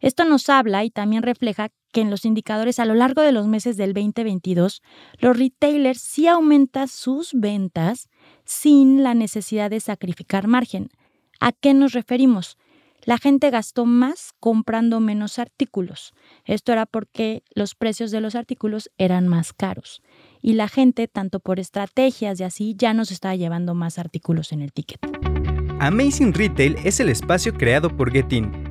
Esto nos habla y también refleja que en los indicadores a lo largo de los meses del 2022, los retailers sí aumentan sus ventas sin la necesidad de sacrificar margen. ¿A qué nos referimos? La gente gastó más comprando menos artículos. Esto era porque los precios de los artículos eran más caros. Y la gente, tanto por estrategias y así, ya nos estaba llevando más artículos en el ticket. Amazing Retail es el espacio creado por Getin,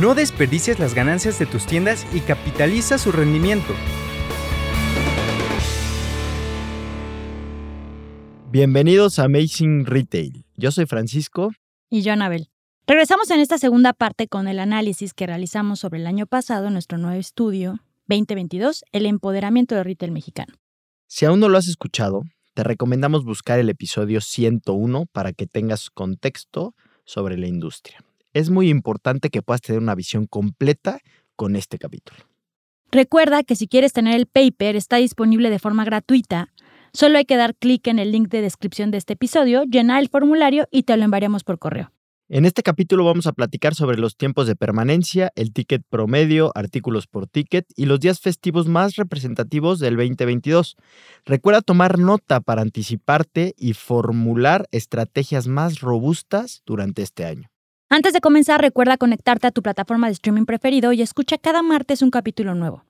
No desperdicies las ganancias de tus tiendas y capitaliza su rendimiento. Bienvenidos a Amazing Retail. Yo soy Francisco. Y yo, Anabel. Regresamos en esta segunda parte con el análisis que realizamos sobre el año pasado en nuestro nuevo estudio 2022, el empoderamiento del retail mexicano. Si aún no lo has escuchado, te recomendamos buscar el episodio 101 para que tengas contexto sobre la industria. Es muy importante que puedas tener una visión completa con este capítulo. Recuerda que si quieres tener el paper está disponible de forma gratuita. Solo hay que dar clic en el link de descripción de este episodio, llenar el formulario y te lo enviaremos por correo. En este capítulo vamos a platicar sobre los tiempos de permanencia, el ticket promedio, artículos por ticket y los días festivos más representativos del 2022. Recuerda tomar nota para anticiparte y formular estrategias más robustas durante este año. Antes de comenzar, recuerda conectarte a tu plataforma de streaming preferido y escucha cada martes un capítulo nuevo.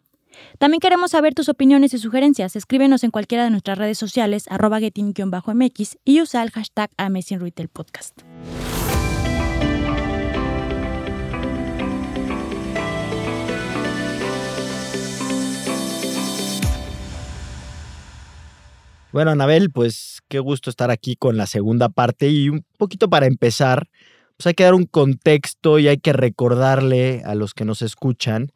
También queremos saber tus opiniones y sugerencias. Escríbenos en cualquiera de nuestras redes sociales, arroba mx y usa el hashtag Podcast. Bueno, Anabel, pues qué gusto estar aquí con la segunda parte y un poquito para empezar, pues hay que dar un contexto y hay que recordarle a los que nos escuchan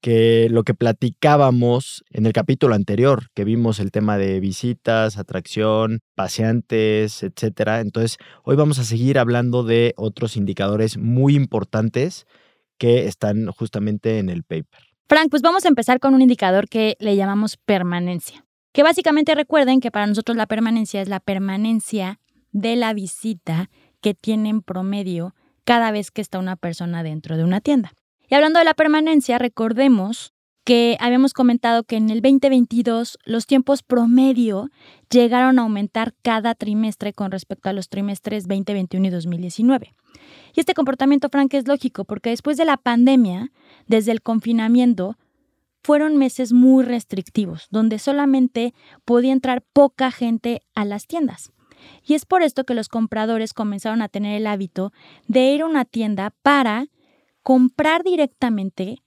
que lo que platicábamos en el capítulo anterior, que vimos el tema de visitas, atracción, paseantes, etcétera. Entonces, hoy vamos a seguir hablando de otros indicadores muy importantes que están justamente en el paper. Frank, pues vamos a empezar con un indicador que le llamamos permanencia. Que básicamente recuerden que para nosotros la permanencia es la permanencia de la visita que tiene en promedio cada vez que está una persona dentro de una tienda. Y hablando de la permanencia, recordemos que habíamos comentado que en el 2022 los tiempos promedio llegaron a aumentar cada trimestre con respecto a los trimestres 2021 y 2019. Y este comportamiento, Frank, es lógico porque después de la pandemia, desde el confinamiento, fueron meses muy restrictivos, donde solamente podía entrar poca gente a las tiendas. Y es por esto que los compradores comenzaron a tener el hábito de ir a una tienda para comprar directamente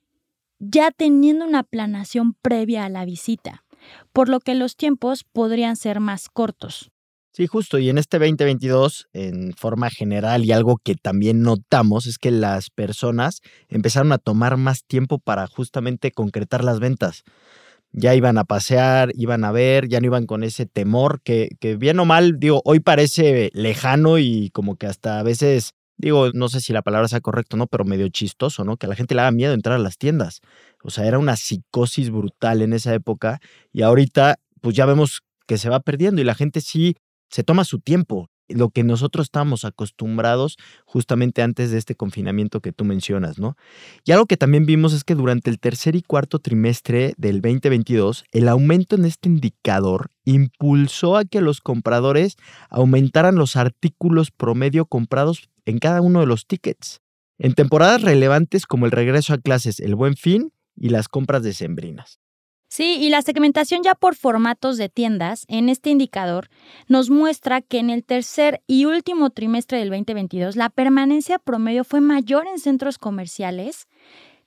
ya teniendo una planación previa a la visita, por lo que los tiempos podrían ser más cortos. Sí, justo. Y en este 2022, en forma general y algo que también notamos es que las personas empezaron a tomar más tiempo para justamente concretar las ventas. Ya iban a pasear, iban a ver, ya no iban con ese temor que, que bien o mal, digo, hoy parece lejano y como que hasta a veces, digo, no sé si la palabra sea correcta no, pero medio chistoso, ¿no? Que a la gente le haga miedo entrar a las tiendas. O sea, era una psicosis brutal en esa época y ahorita pues ya vemos que se va perdiendo y la gente sí se toma su tiempo, lo que nosotros estamos acostumbrados justamente antes de este confinamiento que tú mencionas, ¿no? Y algo que también vimos es que durante el tercer y cuarto trimestre del 2022, el aumento en este indicador impulsó a que los compradores aumentaran los artículos promedio comprados en cada uno de los tickets. En temporadas relevantes como el regreso a clases, el buen fin y las compras decembrinas. Sí, y la segmentación ya por formatos de tiendas en este indicador nos muestra que en el tercer y último trimestre del 2022 la permanencia promedio fue mayor en centros comerciales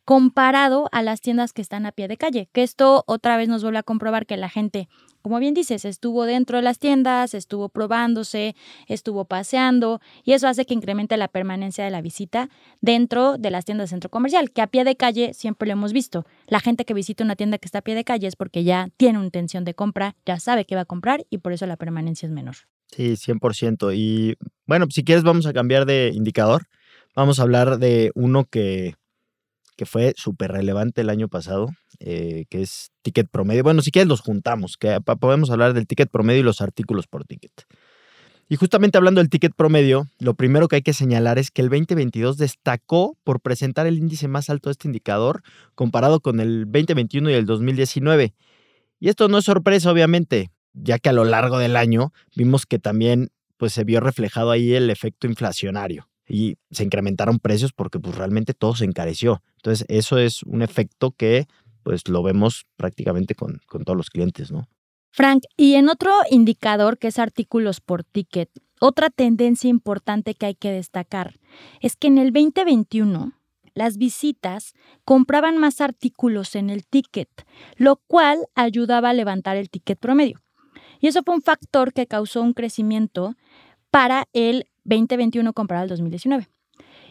comparado a las tiendas que están a pie de calle, que esto otra vez nos vuelve a comprobar que la gente, como bien dices, estuvo dentro de las tiendas, estuvo probándose, estuvo paseando y eso hace que incremente la permanencia de la visita dentro de las tiendas de centro comercial, que a pie de calle siempre lo hemos visto. La gente que visita una tienda que está a pie de calle es porque ya tiene una intención de compra, ya sabe que va a comprar y por eso la permanencia es menor. Sí, 100%. Y bueno, si quieres vamos a cambiar de indicador. Vamos a hablar de uno que que fue súper relevante el año pasado, eh, que es ticket promedio. Bueno, si quieres los juntamos, que podemos hablar del ticket promedio y los artículos por ticket. Y justamente hablando del ticket promedio, lo primero que hay que señalar es que el 2022 destacó por presentar el índice más alto de este indicador comparado con el 2021 y el 2019. Y esto no es sorpresa, obviamente, ya que a lo largo del año vimos que también pues, se vio reflejado ahí el efecto inflacionario y se incrementaron precios porque pues realmente todo se encareció. Entonces eso es un efecto que pues lo vemos prácticamente con, con todos los clientes, ¿no? Frank, y en otro indicador que es artículos por ticket, otra tendencia importante que hay que destacar es que en el 2021 las visitas compraban más artículos en el ticket, lo cual ayudaba a levantar el ticket promedio. Y eso fue un factor que causó un crecimiento para el 2021 comparado al 2019.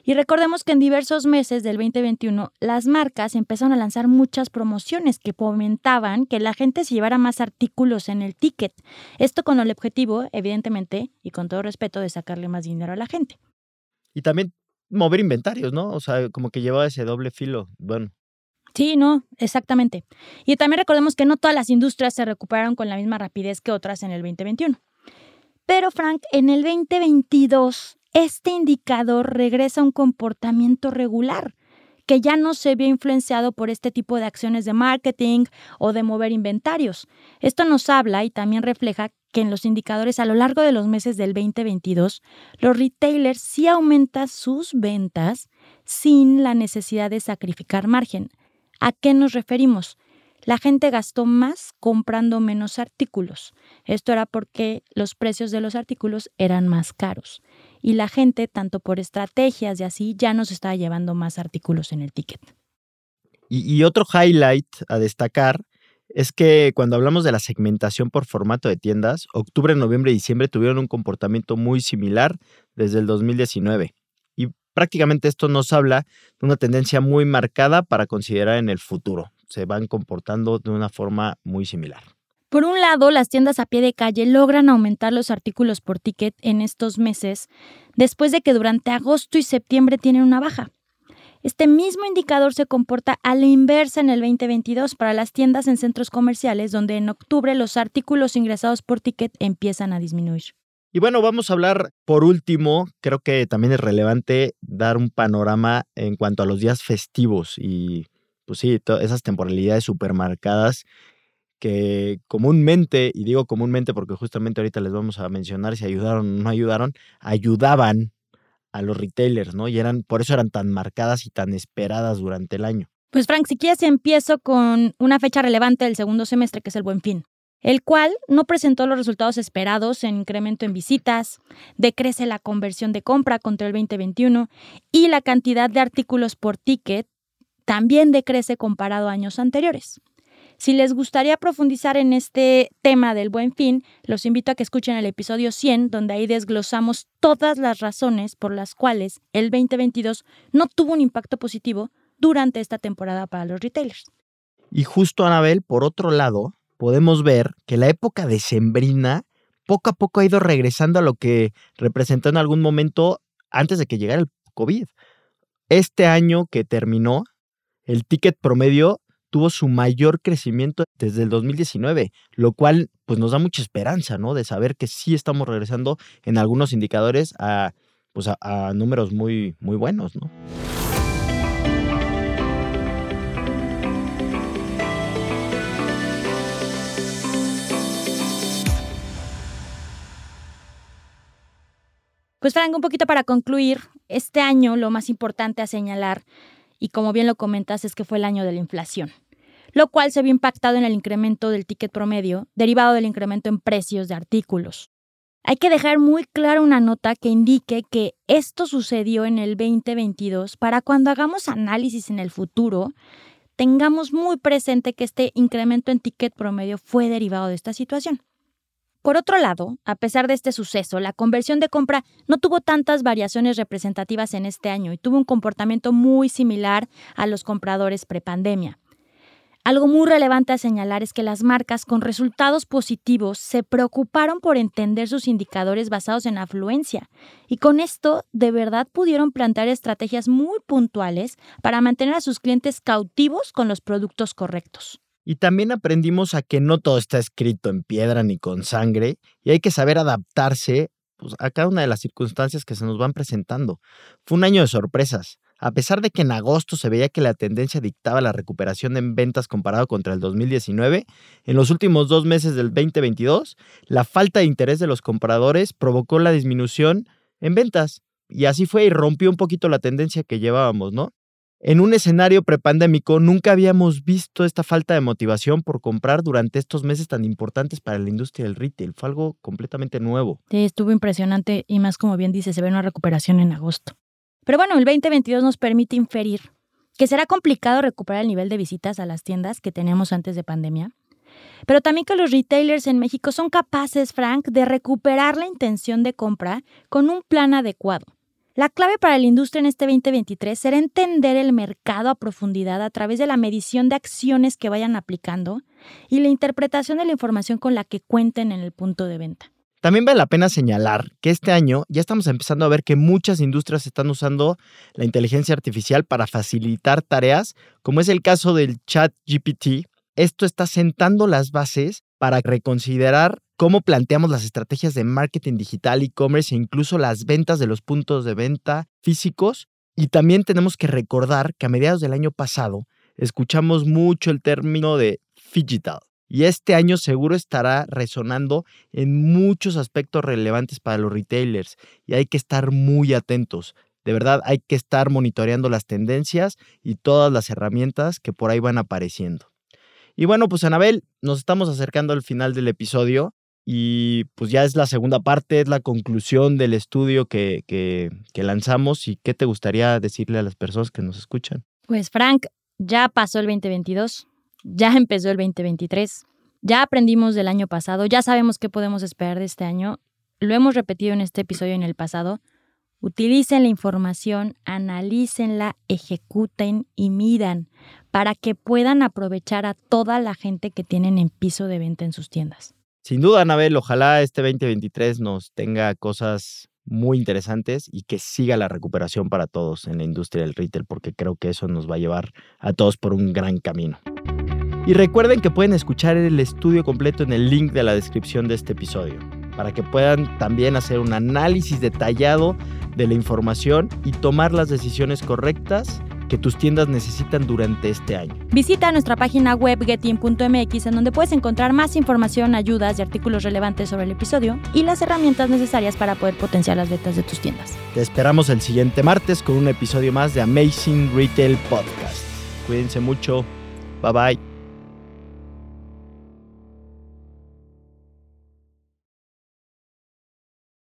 Y recordemos que en diversos meses del 2021 las marcas empezaron a lanzar muchas promociones que fomentaban que la gente se llevara más artículos en el ticket. Esto con el objetivo, evidentemente, y con todo respeto, de sacarle más dinero a la gente. Y también mover inventarios, ¿no? O sea, como que llevaba ese doble filo. Bueno. Sí, no, exactamente. Y también recordemos que no todas las industrias se recuperaron con la misma rapidez que otras en el 2021. Pero Frank, en el 2022, este indicador regresa a un comportamiento regular que ya no se vio influenciado por este tipo de acciones de marketing o de mover inventarios. Esto nos habla y también refleja que en los indicadores a lo largo de los meses del 2022, los retailers sí aumentan sus ventas sin la necesidad de sacrificar margen. ¿A qué nos referimos? La gente gastó más comprando menos artículos. Esto era porque los precios de los artículos eran más caros. Y la gente, tanto por estrategias y así, ya nos estaba llevando más artículos en el ticket. Y, otro highlight a destacar es que cuando hablamos de la segmentación por formato de tiendas, octubre, noviembre y diciembre tuvieron un comportamiento muy similar desde el 2019. Y prácticamente esto nos habla de una tendencia muy marcada para considerar en el futuro se van comportando de una forma muy similar. Por un lado, las tiendas a pie de calle logran aumentar los artículos por ticket en estos meses, después de que durante agosto y septiembre tienen una baja. Este mismo indicador se comporta a la inversa en el 2022 para las tiendas en centros comerciales, donde en octubre los artículos ingresados por ticket empiezan a disminuir. Y bueno, vamos a hablar por último, creo que también es relevante dar un panorama en cuanto a los días festivos y pues sí, esas temporalidades supermarcadas que comúnmente, y digo comúnmente porque justamente ahorita les vamos a mencionar si ayudaron o no ayudaron, ayudaban a los retailers, ¿no? Y eran, por eso eran tan marcadas y tan esperadas durante el año. Pues Frank, si quieres empiezo con una fecha relevante del segundo semestre, que es el Buen Fin, el cual no presentó los resultados esperados en incremento en visitas, decrece la conversión de compra contra el 2021 y la cantidad de artículos por ticket también decrece comparado a años anteriores. Si les gustaría profundizar en este tema del buen fin, los invito a que escuchen el episodio 100, donde ahí desglosamos todas las razones por las cuales el 2022 no tuvo un impacto positivo durante esta temporada para los retailers. Y justo, Anabel, por otro lado, podemos ver que la época decembrina poco a poco ha ido regresando a lo que representó en algún momento antes de que llegara el COVID. Este año que terminó el ticket promedio tuvo su mayor crecimiento desde el 2019, lo cual pues nos da mucha esperanza, ¿no? De saber que sí estamos regresando en algunos indicadores a, pues, a, números muy, muy buenos, ¿no? Pues Frank, un poquito para concluir, este año lo más importante a señalar y como bien lo comentas es que fue el año de la inflación, lo cual se vio impactado en el incremento del ticket promedio derivado del incremento en precios de artículos. Hay que dejar muy clara una nota que indique que esto sucedió en el 2022 para cuando hagamos análisis en el futuro, tengamos muy presente que este incremento en ticket promedio fue derivado de esta situación. Por otro lado, a pesar de este suceso, la conversión de compra no tuvo tantas variaciones representativas en este año y tuvo un comportamiento muy similar a los compradores prepandemia. Algo muy relevante a señalar es que las marcas con resultados positivos se preocuparon por entender sus indicadores basados en afluencia y con esto de verdad pudieron plantear estrategias muy puntuales para mantener a sus clientes cautivos con los productos correctos. Y también aprendimos a que no todo está escrito en piedra ni con sangre y hay que saber adaptarse pues, a cada una de las circunstancias que se nos van presentando. Fue un año de sorpresas. A pesar de que en agosto se veía que la tendencia dictaba la recuperación en ventas comparado contra el 2019, en los últimos dos meses del 2022, la falta de interés de los compradores provocó la disminución en ventas. Y así fue y rompió un poquito la tendencia que llevábamos, ¿no? En un escenario prepandémico nunca habíamos visto esta falta de motivación por comprar durante estos meses tan importantes para la industria del retail. Fue algo completamente nuevo. Sí, estuvo impresionante y más como bien dice, se ve una recuperación en agosto. Pero bueno, el 2022 nos permite inferir que será complicado recuperar el nivel de visitas a las tiendas que teníamos antes de pandemia, pero también que los retailers en México son capaces, Frank, de recuperar la intención de compra con un plan adecuado. La clave para la industria en este 2023 será entender el mercado a profundidad a través de la medición de acciones que vayan aplicando y la interpretación de la información con la que cuenten en el punto de venta. También vale la pena señalar que este año ya estamos empezando a ver que muchas industrias están usando la inteligencia artificial para facilitar tareas, como es el caso del chat GPT. Esto está sentando las bases para reconsiderar cómo planteamos las estrategias de marketing digital, e-commerce e incluso las ventas de los puntos de venta físicos. Y también tenemos que recordar que a mediados del año pasado escuchamos mucho el término de digital y este año seguro estará resonando en muchos aspectos relevantes para los retailers y hay que estar muy atentos. De verdad, hay que estar monitoreando las tendencias y todas las herramientas que por ahí van apareciendo. Y bueno, pues Anabel, nos estamos acercando al final del episodio y pues ya es la segunda parte, es la conclusión del estudio que, lanzamos y qué te gustaría decirle a las personas que nos escuchan. Pues Frank, ya pasó el 2022, ya empezó el 2023, ya aprendimos del año pasado, ya sabemos qué podemos esperar de este año, lo hemos repetido en este episodio en el pasado. Utilicen la información, analícenla, ejecuten y midan para que puedan aprovechar a toda la gente que tienen en piso de venta en sus tiendas. Sin duda, Anabel, ojalá este 2023 nos tenga cosas muy interesantes y que siga la recuperación para todos en la industria del retail, porque creo que eso nos va a llevar a todos por un gran camino. Y recuerden que pueden escuchar el estudio completo en el link de la descripción de este episodio, para que puedan también hacer un análisis detallado de la información y tomar las decisiones correctas que tus tiendas necesitan durante este año. Visita nuestra página web getin.mx en donde puedes encontrar más información, ayudas y artículos relevantes sobre el episodio y las herramientas necesarias para poder potenciar las ventas de tus tiendas. Te esperamos el siguiente martes con un episodio más de Amazing Retail Podcast. Cuídense mucho. Bye bye.